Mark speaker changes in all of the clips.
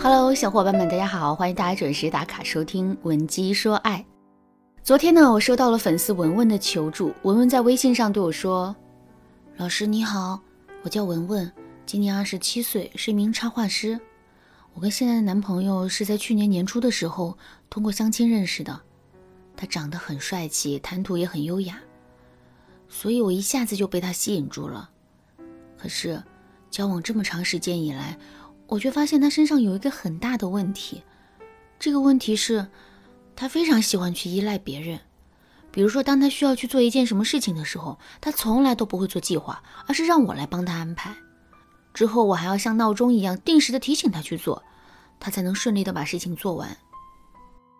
Speaker 1: Hello，小伙伴们，大家好，欢迎大家准时打卡收听《文姬说爱》。昨天呢，我收到了粉丝文文的求助。文文在微信上对我说：“老师你好，我叫文文，今年二十七岁，是一名插画师。我跟现在的男朋友是在去年年初的时候通过相亲认识的。他长得很帅气，谈吐也很优雅，所以我一下子就被他吸引住了。可是，交往这么长时间以来，我却发现他身上有一个很大的问题。这个问题是。”他非常喜欢去依赖别人，比如说，当他需要去做一件什么事情的时候，他从来都不会做计划，而是让我来帮他安排。之后我还要像闹钟一样定时的提醒他去做，他才能顺利的把事情做完。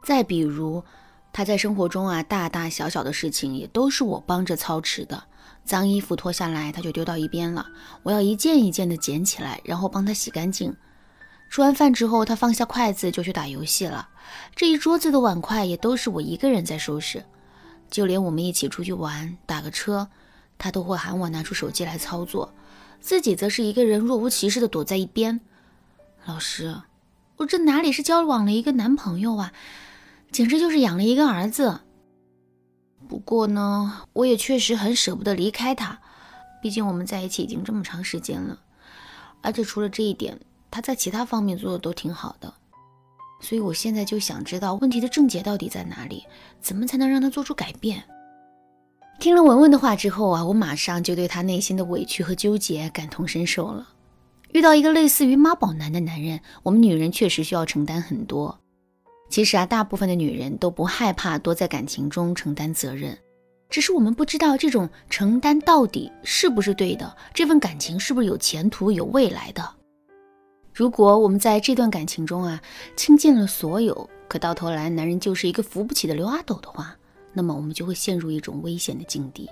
Speaker 1: 再比如，他在生活中啊，大大小小的事情也都是我帮着操持的。脏衣服脱下来，他就丢到一边了，我要一件一件的捡起来，然后帮他洗干净。吃完饭之后，他放下筷子就去打游戏了。这一桌子的碗筷也都是我一个人在收拾，就连我们一起出去玩、打个车，他都会喊我拿出手机来操作，自己则是一个人若无其事的躲在一边。老师，我这哪里是交往了一个男朋友啊，简直就是养了一个儿子。不过呢，我也确实很舍不得离开他，毕竟我们在一起已经这么长时间了，而且除了这一点。他在其他方面做的都挺好的，所以我现在就想知道问题的症结到底在哪里，怎么才能让他做出改变？听了文文的话之后啊，我马上就对他内心的委屈和纠结感同身受了。遇到一个类似于妈宝男的男人，我们女人确实需要承担很多。其实啊，大部分的女人都不害怕多在感情中承担责任，只是我们不知道这种承担到底是不是对的，这份感情是不是有前途、有未来的。如果我们在这段感情中啊倾尽了所有，可到头来男人就是一个扶不起的刘阿斗的话，那么我们就会陷入一种危险的境地。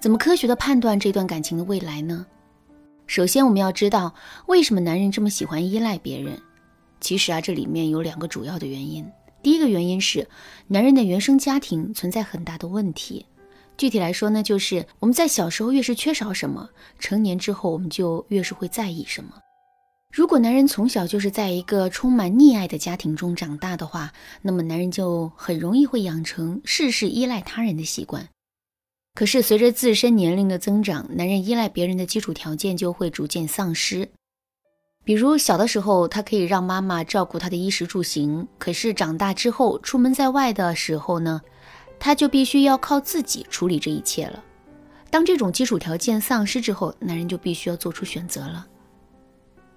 Speaker 1: 怎么科学的判断这段感情的未来呢？首先，我们要知道为什么男人这么喜欢依赖别人。其实啊，这里面有两个主要的原因。第一个原因是男人的原生家庭存在很大的问题。具体来说呢，就是我们在小时候越是缺少什么，成年之后我们就越是会在意什么。如果男人从小就是在一个充满溺爱的家庭中长大的话，那么男人就很容易会养成事事依赖他人的习惯。可是随着自身年龄的增长，男人依赖别人的基础条件就会逐渐丧失。比如小的时候，他可以让妈妈照顾他的衣食住行，可是长大之后出门在外的时候呢，他就必须要靠自己处理这一切了。当这种基础条件丧失之后，男人就必须要做出选择了。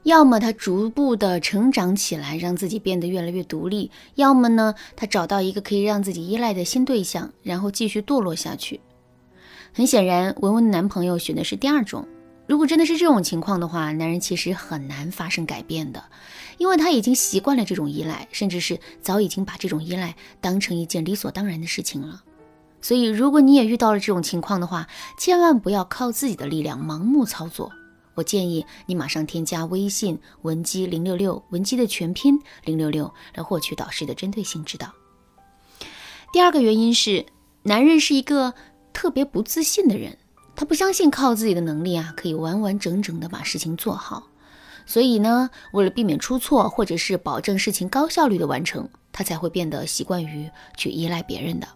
Speaker 1: 要么他逐步的成长起来，让自己变得越来越独立；要么呢，他找到一个可以让自己依赖的新对象，然后继续堕落下去。很显然，文文的男朋友选的是第二种。如果真的是这种情况的话，男人其实很难发生改变的，因为他已经习惯了这种依赖，甚至是早已经把这种依赖当成一件理所当然的事情了。所以，如果你也遇到了这种情况的话，千万不要靠自己的力量盲目操作。我建议你马上添加微信文姬零六六，文姬的全拼零六六，来获取导师的针对性指导。第二个原因是，男人是一个特别不自信的人，他不相信靠自己的能力啊，可以完完整整的把事情做好。所以呢，为了避免出错，或者是保证事情高效率的完成，他才会变得习惯于去依赖别人的。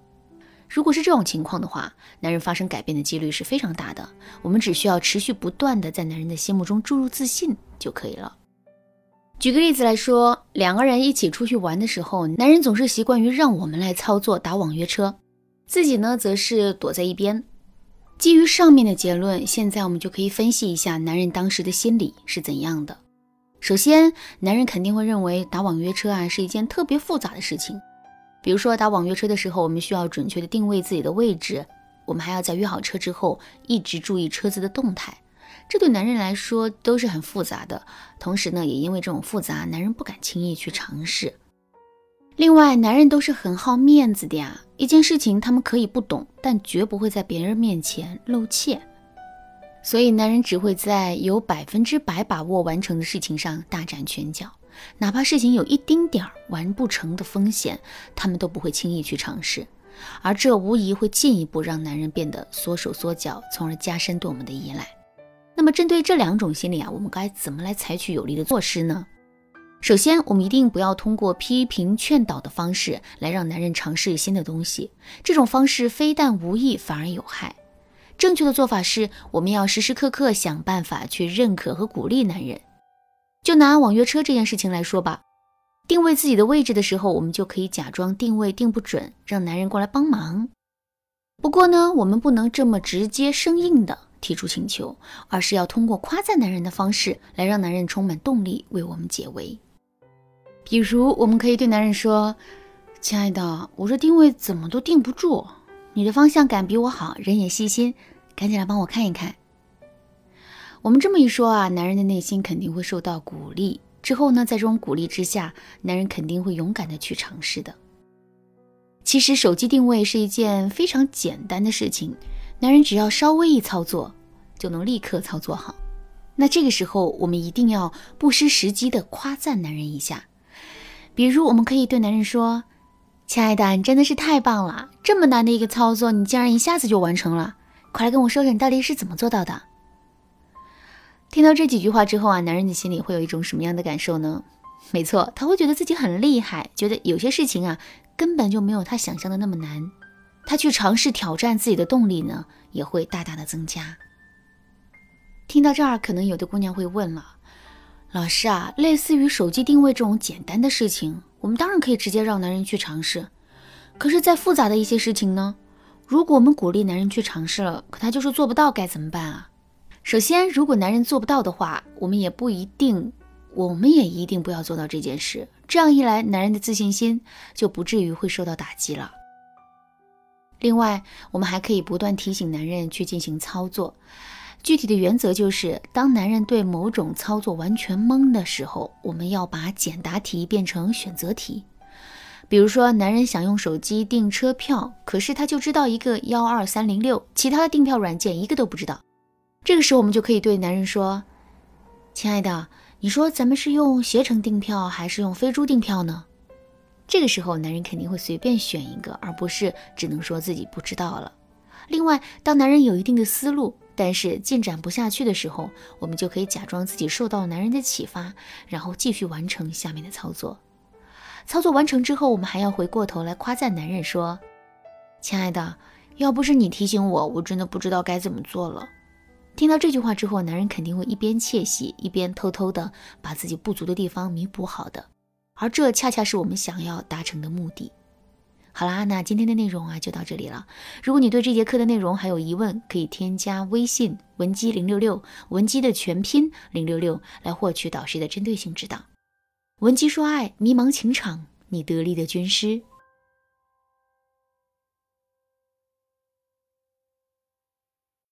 Speaker 1: 如果是这种情况的话，男人发生改变的几率是非常大的。我们只需要持续不断的在男人的心目中注入自信就可以了。举个例子来说，两个人一起出去玩的时候，男人总是习惯于让我们来操作打网约车，自己呢则是躲在一边。基于上面的结论，现在我们就可以分析一下男人当时的心理是怎样的。首先，男人肯定会认为打网约车啊是一件特别复杂的事情。比如说打网约车的时候，我们需要准确的定位自己的位置，我们还要在约好车之后一直注意车子的动态，这对男人来说都是很复杂的。同时呢，也因为这种复杂，男人不敢轻易去尝试。另外，男人都是很好面子的呀，一件事情他们可以不懂，但绝不会在别人面前露怯。所以，男人只会在有百分之百把握完成的事情上大展拳脚。哪怕事情有一丁点儿完不成的风险，他们都不会轻易去尝试，而这无疑会进一步让男人变得缩手缩脚，从而加深对我们的依赖。那么，针对这两种心理啊，我们该怎么来采取有力的措施呢？首先，我们一定不要通过批评劝导的方式来让男人尝试新的东西，这种方式非但无益，反而有害。正确的做法是，我们要时时刻刻想办法去认可和鼓励男人。就拿网约车这件事情来说吧，定位自己的位置的时候，我们就可以假装定位定不准，让男人过来帮忙。不过呢，我们不能这么直接生硬的提出请求，而是要通过夸赞男人的方式来让男人充满动力为我们解围。比如，我们可以对男人说：“亲爱的，我这定位怎么都定不住，你的方向感比我好，人也细心，赶紧来帮我看一看。”我们这么一说啊，男人的内心肯定会受到鼓励。之后呢，在这种鼓励之下，男人肯定会勇敢的去尝试的。其实，手机定位是一件非常简单的事情，男人只要稍微一操作，就能立刻操作好。那这个时候，我们一定要不失时机的夸赞男人一下。比如，我们可以对男人说：“亲爱的，你真的是太棒了！这么难的一个操作，你竟然一下子就完成了！快来跟我说说，你到底是怎么做到的？”听到这几句话之后啊，男人的心里会有一种什么样的感受呢？没错，他会觉得自己很厉害，觉得有些事情啊根本就没有他想象的那么难，他去尝试挑战自己的动力呢也会大大的增加。听到这儿，可能有的姑娘会问了。老师啊，类似于手机定位这种简单的事情，我们当然可以直接让男人去尝试。可是再复杂的一些事情呢？如果我们鼓励男人去尝试了，可他就是做不到，该怎么办啊？首先，如果男人做不到的话，我们也不一定，我们也一定不要做到这件事。这样一来，男人的自信心就不至于会受到打击了。另外，我们还可以不断提醒男人去进行操作。具体的原则就是，当男人对某种操作完全懵的时候，我们要把简答题变成选择题。比如说，男人想用手机订车票，可是他就知道一个幺二三零六，其他的订票软件一个都不知道。这个时候，我们就可以对男人说：“亲爱的，你说咱们是用携程订票还是用飞猪订票呢？”这个时候，男人肯定会随便选一个，而不是只能说自己不知道了。另外，当男人有一定的思路，但是进展不下去的时候，我们就可以假装自己受到了男人的启发，然后继续完成下面的操作。操作完成之后，我们还要回过头来夸赞男人说：“亲爱的，要不是你提醒我，我真的不知道该怎么做了。”听到这句话之后，男人肯定会一边窃喜，一边偷偷的把自己不足的地方弥补好的，而这恰恰是我们想要达成的目的。好啦，那今天的内容啊就到这里了。如果你对这节课的内容还有疑问，可以添加微信文姬零六六，文姬的全拼零六六，来获取导师的针对性指导。文姬说爱，迷茫情场，你得力的军师。